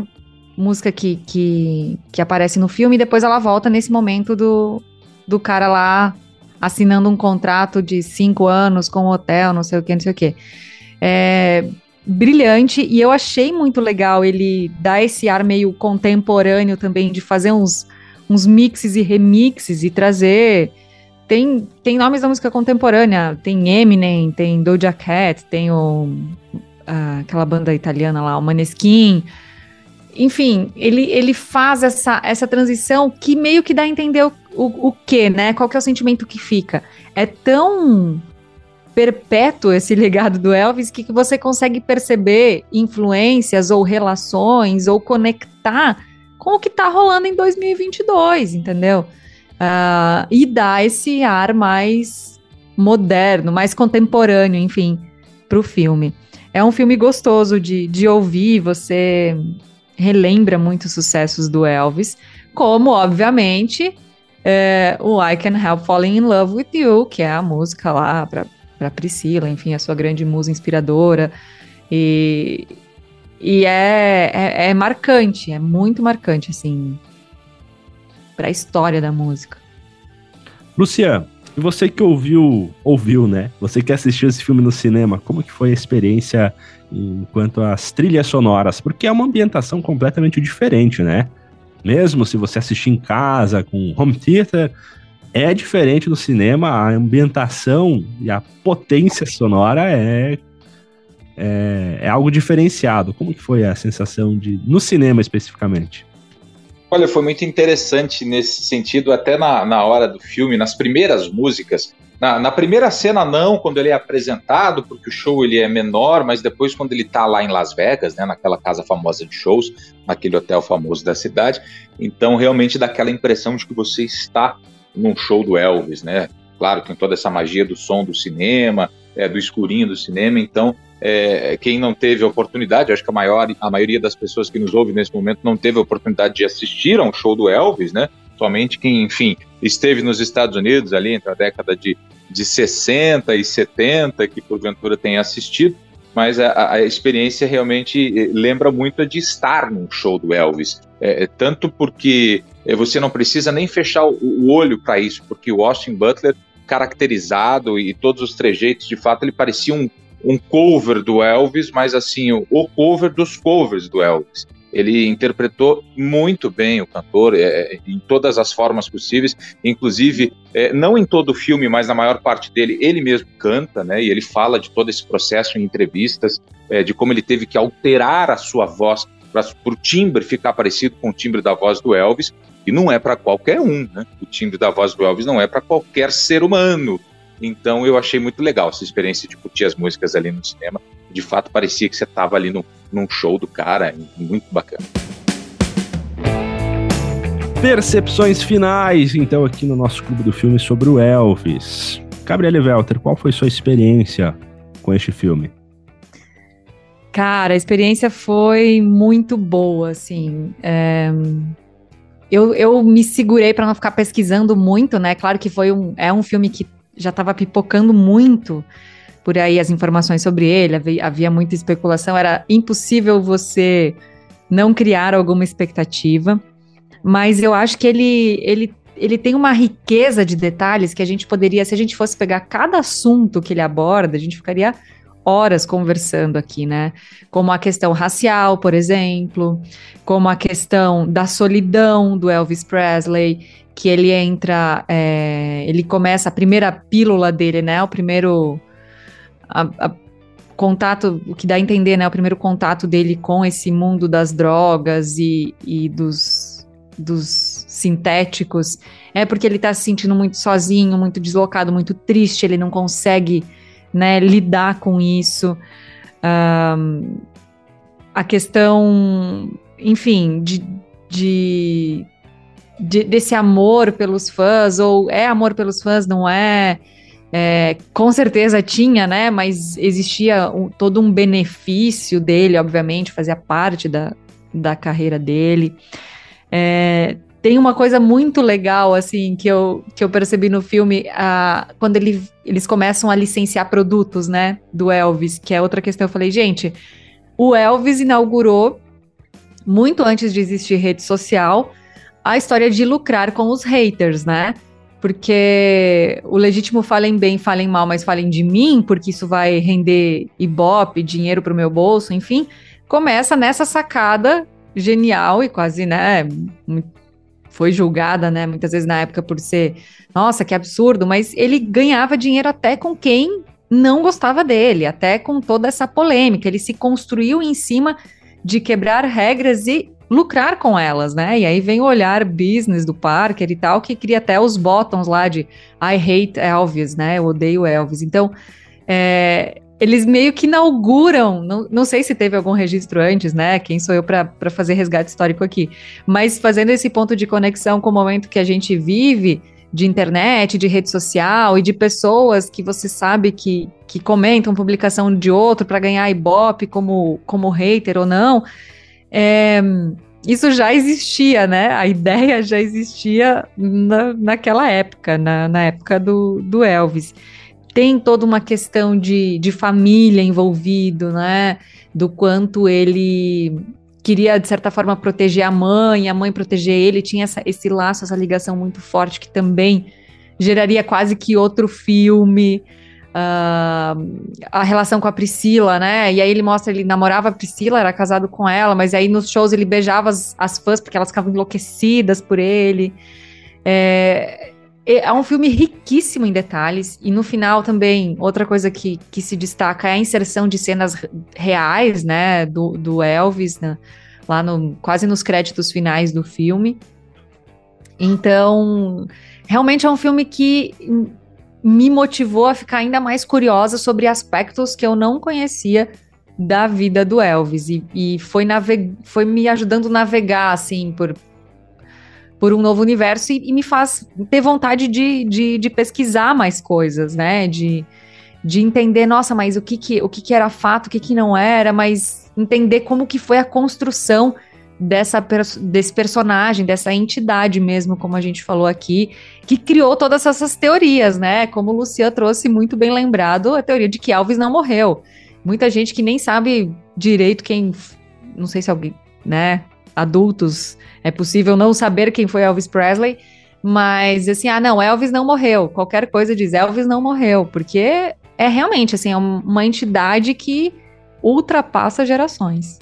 música que, que, que aparece no filme, e depois ela volta nesse momento do, do cara lá assinando um contrato de cinco anos com o hotel, não sei o que, não sei o que. É brilhante, e eu achei muito legal ele dar esse ar meio contemporâneo também, de fazer uns, uns mixes e remixes e trazer. Tem, tem nomes da música contemporânea, tem Eminem, tem Doja Cat, tem o, aquela banda italiana lá, o Maneskin enfim, ele, ele faz essa, essa transição que meio que dá a entender o, o, o que, né? Qual que é o sentimento que fica. É tão perpétuo esse legado do Elvis que, que você consegue perceber influências ou relações ou conectar com o que tá rolando em 2022, entendeu? Uh, e dá esse ar mais moderno, mais contemporâneo, enfim, pro filme. É um filme gostoso de, de ouvir, você relembra muitos sucessos do Elvis, como, obviamente, é, o I Can Help Falling in Love with You, que é a música lá para Priscila, enfim, a sua grande musa inspiradora. E, e é, é, é marcante, é muito marcante, assim, para a história da música. Luciano, e você que ouviu, ouviu, né? Você que assistiu esse filme no cinema, como que foi a experiência enquanto às trilhas sonoras? Porque é uma ambientação completamente diferente, né? Mesmo se você assistir em casa com home theater, é diferente do cinema, a ambientação e a potência sonora é, é, é algo diferenciado. Como que foi a sensação de no cinema especificamente? Olha, foi muito interessante nesse sentido, até na, na hora do filme, nas primeiras músicas. Na, na, primeira cena, não, quando ele é apresentado, porque o show ele é menor, mas depois, quando ele tá lá em Las Vegas, né, naquela casa famosa de shows, naquele hotel famoso da cidade, então realmente dá aquela impressão de que você está num show do Elvis, né? Claro, tem toda essa magia do som do cinema, é, do escurinho do cinema, então é, quem não teve a oportunidade, acho que a, maior, a maioria das pessoas que nos ouve nesse momento não teve a oportunidade de assistir a um show do Elvis, né? Somente quem, enfim, esteve nos Estados Unidos ali entre a década de, de 60 e 70, que porventura tenha assistido, mas a, a experiência realmente eh, lembra muito a de estar num show do Elvis. É, é tanto porque eh, você não precisa nem fechar o, o olho para isso, porque o Austin Butler caracterizado e todos os trejeitos, de fato, ele parecia um, um cover do Elvis, mas assim, o, cover dos covers do Elvis. Ele interpretou muito bem o cantor é, em todas as formas possíveis, inclusive é, não em todo o filme, mas na maior parte dele ele mesmo canta, né? E ele fala de todo esse processo em entrevistas, é, de como ele teve que alterar a sua voz para o timbre ficar parecido com o timbre da voz do Elvis, e não é para qualquer um, né? O timbre da voz do Elvis não é para qualquer ser humano. Então eu achei muito legal essa experiência de curtir as músicas ali no cinema. De fato, parecia que você estava ali no, num show do cara, muito bacana. Percepções finais, então, aqui no nosso clube do filme sobre o Elvis. Gabriele Welter, qual foi sua experiência com este filme? Cara, a experiência foi muito boa, assim. É... Eu, eu me segurei para não ficar pesquisando muito, né? Claro que foi um, é um filme que já estava pipocando muito por aí as informações sobre ele, havia, muita especulação, era impossível você não criar alguma expectativa. Mas eu acho que ele, ele, ele tem uma riqueza de detalhes que a gente poderia, se a gente fosse pegar cada assunto que ele aborda, a gente ficaria horas conversando aqui, né? Como a questão racial, por exemplo, como a questão da solidão do Elvis Presley, que ele entra, é, ele começa a primeira pílula dele, né? O primeiro a, a contato, o que dá a entender, né? O primeiro contato dele com esse mundo das drogas e, e dos, dos sintéticos é porque ele tá se sentindo muito sozinho, muito deslocado, muito triste, ele não consegue né, lidar com isso. Um, a questão, enfim, de, de, de, desse amor pelos fãs, ou é amor pelos fãs, não é? É, com certeza tinha, né? Mas existia um, todo um benefício dele, obviamente, fazia parte da, da carreira dele. É, tem uma coisa muito legal, assim, que eu, que eu percebi no filme, uh, quando ele, eles começam a licenciar produtos, né, do Elvis, que é outra questão. Eu falei, gente, o Elvis inaugurou, muito antes de existir rede social, a história de lucrar com os haters, né? Porque o legítimo falem bem, falem mal, mas falem de mim, porque isso vai render ibope, dinheiro para o meu bolso, enfim. Começa nessa sacada genial e quase, né, foi julgada, né, muitas vezes na época por ser, nossa, que absurdo, mas ele ganhava dinheiro até com quem não gostava dele, até com toda essa polêmica. Ele se construiu em cima de quebrar regras e lucrar com elas, né? E aí vem o olhar business do Parker e tal, que cria até os bottoms lá de I hate Elvis, né? Eu odeio Elvis. Então, é, eles meio que inauguram, não, não sei se teve algum registro antes, né? Quem sou eu para fazer resgate histórico aqui? Mas fazendo esse ponto de conexão com o momento que a gente vive, de internet, de rede social e de pessoas que você sabe que, que comentam publicação de outro para ganhar ibope como, como hater ou não, é, isso já existia, né? A ideia já existia na, naquela época, na, na época do, do Elvis tem toda uma questão de, de família envolvido, né? Do quanto ele queria, de certa forma, proteger a mãe, a mãe proteger ele, tinha essa, esse laço, essa ligação muito forte que também geraria quase que outro filme. Uh, a relação com a Priscila, né? E aí ele mostra, ele namorava a Priscila, era casado com ela, mas aí nos shows ele beijava as, as fãs porque elas ficavam enlouquecidas por ele. É, é um filme riquíssimo em detalhes, e no final também, outra coisa que, que se destaca é a inserção de cenas reais, né, do, do Elvis, né, lá no, quase nos créditos finais do filme. Então, realmente é um filme que me motivou a ficar ainda mais curiosa sobre aspectos que eu não conhecia da vida do Elvis, e, e foi, foi me ajudando a navegar, assim, por, por um novo universo e, e me faz ter vontade de, de, de, pesquisar mais coisas, né? De, de entender, nossa, mas o que que, o que que era fato, o que que não era, mas entender como que foi a construção dessa, desse personagem, dessa entidade mesmo, como a gente falou aqui, que criou todas essas teorias, né? Como o Luciano trouxe muito bem lembrado, a teoria de que Elvis não morreu. Muita gente que nem sabe direito quem, não sei se alguém, né, adultos é possível não saber quem foi Elvis Presley, mas assim, ah, não, Elvis não morreu. Qualquer coisa diz Elvis não morreu, porque é realmente assim, é uma entidade que ultrapassa gerações.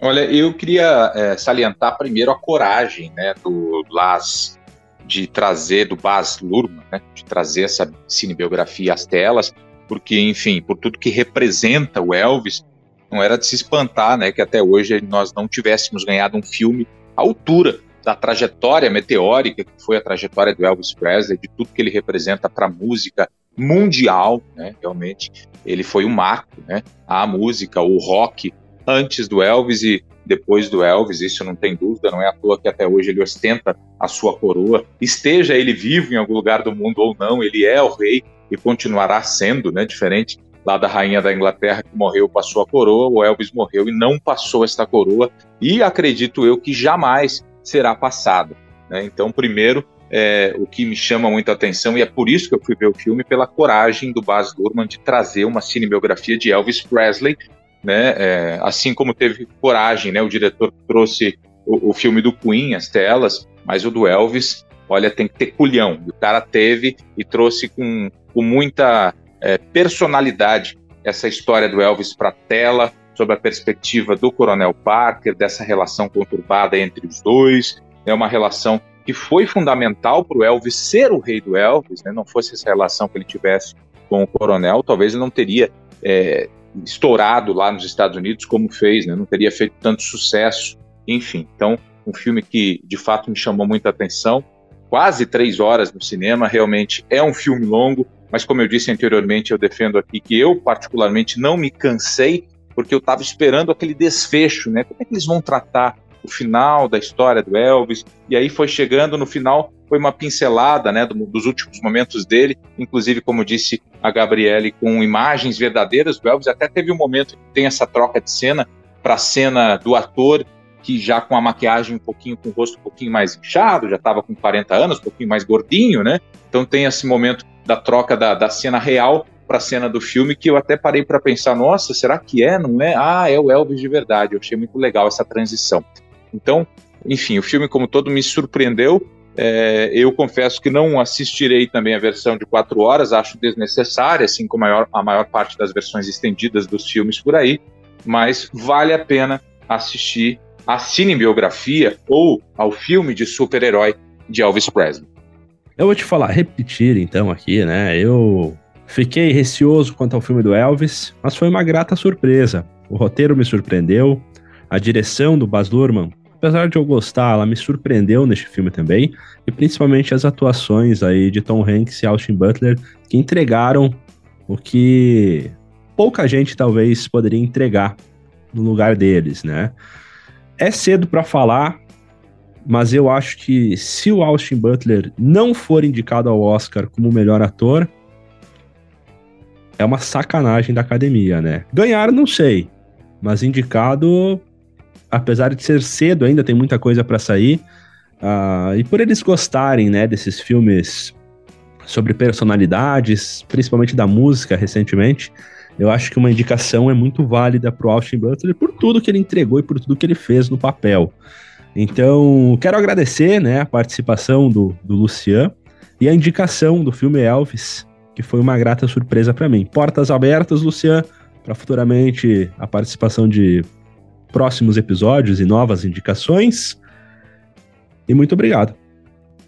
Olha, eu queria é, salientar primeiro a coragem né, do Las de trazer, do Baz Luhrmann, né, de trazer essa cinebiografia às telas, porque, enfim, por tudo que representa o Elvis, não era de se espantar, né, que até hoje nós não tivéssemos ganhado um filme à altura da trajetória meteórica que foi a trajetória do Elvis Presley, de tudo que ele representa para a música mundial, né? Realmente, ele foi um marco, né? A música, o rock antes do Elvis e depois do Elvis, isso não tem dúvida, não é à toa que até hoje ele ostenta a sua coroa. Esteja ele vivo em algum lugar do mundo ou não, ele é o rei e continuará sendo, né? Diferente lá da rainha da Inglaterra que morreu, passou a coroa, o Elvis morreu e não passou esta coroa, e acredito eu que jamais será passado. Né? Então, primeiro, é, o que me chama muita atenção, e é por isso que eu fui ver o filme, pela coragem do Baz Luhrmann de trazer uma cinebiografia de Elvis Presley, né? É, assim como teve coragem, né? o diretor trouxe o, o filme do Queen, as telas, mas o do Elvis, olha, tem que ter culhão. O cara teve e trouxe com, com muita é, personalidade essa história do Elvis para a tela, sob a perspectiva do Coronel Parker, dessa relação conturbada entre os dois. É uma relação que foi fundamental para o Elvis ser o rei do Elvis, né? não fosse essa relação que ele tivesse com o Coronel, talvez ele não teria é, estourado lá nos Estados Unidos como fez, né? não teria feito tanto sucesso. Enfim, então, um filme que de fato me chamou muita atenção. Quase três horas no cinema, realmente é um filme longo, mas como eu disse anteriormente, eu defendo aqui que eu, particularmente, não me cansei, porque eu estava esperando aquele desfecho, né? Como é que eles vão tratar o final da história do Elvis? E aí foi chegando no final, foi uma pincelada, né, do, dos últimos momentos dele, inclusive, como disse a Gabriele, com imagens verdadeiras do Elvis. Até teve um momento que tem essa troca de cena para a cena do ator que já com a maquiagem um pouquinho, com o rosto um pouquinho mais inchado, já estava com 40 anos, um pouquinho mais gordinho, né? Então tem esse momento da troca da, da cena real para a cena do filme que eu até parei para pensar, nossa, será que é? Não é? Ah, é o Elvis de verdade. Eu achei muito legal essa transição. Então, enfim, o filme como todo me surpreendeu. É, eu confesso que não assistirei também a versão de quatro horas, acho desnecessária, assim como a maior, a maior parte das versões estendidas dos filmes por aí, mas vale a pena assistir à cinebiografia ou ao filme de super-herói de Elvis Presley. Eu vou te falar, repetir então aqui, né? Eu fiquei receoso quanto ao filme do Elvis, mas foi uma grata surpresa. O roteiro me surpreendeu, a direção do Baz Luhrmann, apesar de eu gostar, ela me surpreendeu neste filme também, e principalmente as atuações aí de Tom Hanks e Austin Butler, que entregaram o que pouca gente talvez poderia entregar no lugar deles, né? É cedo para falar, mas eu acho que se o Austin Butler não for indicado ao Oscar como melhor ator, é uma sacanagem da academia, né? Ganhar, não sei, mas indicado, apesar de ser cedo, ainda tem muita coisa para sair. Uh, e por eles gostarem, né, desses filmes sobre personalidades, principalmente da música recentemente, eu acho que uma indicação é muito válida para o Austin Butler por tudo que ele entregou e por tudo que ele fez no papel. Então, quero agradecer né, a participação do, do Lucian e a indicação do filme Elvis, que foi uma grata surpresa para mim. Portas abertas, Lucian, para futuramente a participação de próximos episódios e novas indicações. E muito obrigado.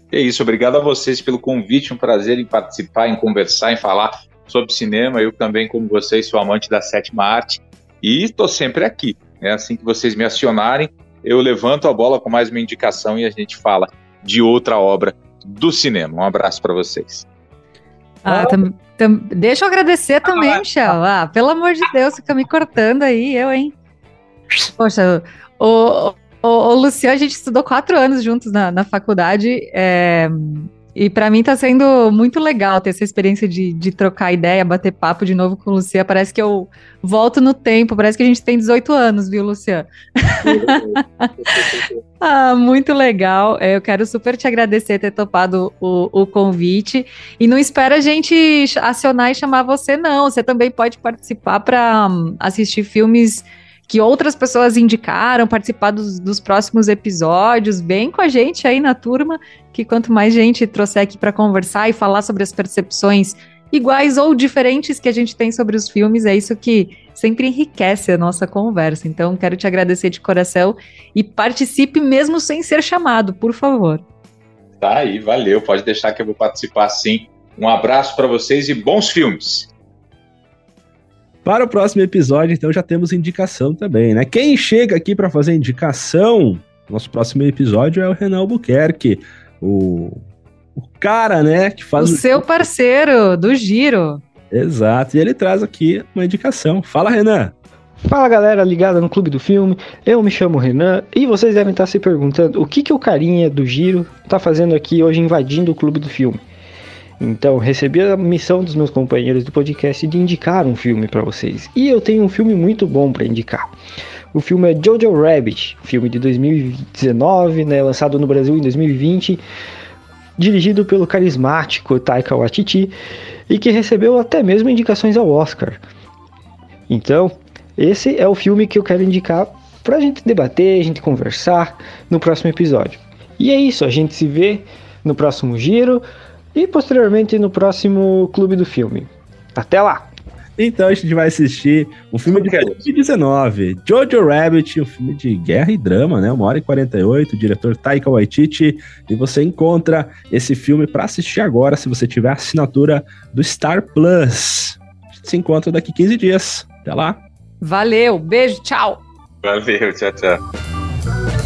É isso, obrigado a vocês pelo convite, um prazer em participar, em conversar, em falar sobre cinema. Eu também, como vocês, sou amante da sétima arte e estou sempre aqui. É assim que vocês me acionarem, eu levanto a bola com mais uma indicação e a gente fala de outra obra do cinema. Um abraço para vocês. Ah, tam, tam, deixa eu agradecer também, ah, Michel. Ah, pelo amor de Deus, fica me cortando aí, eu, hein? Poxa, o, o, o Luciano, a gente estudou quatro anos juntos na, na faculdade. É, e para mim tá sendo muito legal ter essa experiência de, de trocar ideia, bater papo de novo com o Luciano. Parece que eu volto no tempo, parece que a gente tem 18 anos, viu, Luciano? ah, muito legal. É, eu quero super te agradecer ter topado o, o convite. E não espera a gente acionar e chamar você, não. Você também pode participar para um, assistir filmes que outras pessoas indicaram, participar dos, dos, próximos episódios, bem com a gente aí na turma, que quanto mais gente trouxer aqui para conversar e falar sobre as percepções iguais ou diferentes que a gente tem sobre os filmes, é isso que sempre enriquece a nossa conversa. Então, quero te agradecer de coração e participe mesmo sem ser chamado, por favor. Tá aí, valeu. Pode deixar que eu vou participar sim. Um abraço para vocês e bons filmes. Para o próximo episódio, então, já temos indicação também, né? Quem chega aqui para fazer indicação, nosso próximo episódio é o Renan Albuquerque, o, o cara, né, que faz... O, o seu parceiro do Giro. Exato, e ele traz aqui uma indicação. Fala, Renan! Fala galera ligada no Clube do Filme, eu me chamo Renan e vocês devem estar se perguntando o que, que o carinha do Giro está fazendo aqui hoje invadindo o Clube do Filme. Então, recebi a missão dos meus companheiros do podcast de indicar um filme para vocês. E eu tenho um filme muito bom para indicar. O filme é Jojo Rabbit, filme de 2019, né, lançado no Brasil em 2020, dirigido pelo carismático Taika Waititi e que recebeu até mesmo indicações ao Oscar. Então, esse é o filme que eu quero indicar para a gente debater, a gente conversar no próximo episódio. E é isso, a gente se vê no próximo giro e posteriormente no próximo Clube do Filme. Até lá! Então a gente vai assistir um filme de 2019, Jojo Rabbit, um filme de guerra e drama, né? Uma hora e 48, diretor Taika Waititi. E você encontra esse filme para assistir agora se você tiver assinatura do Star Plus. A gente se encontra daqui 15 dias. Até lá. Valeu, beijo, tchau. Valeu, tchau, tchau.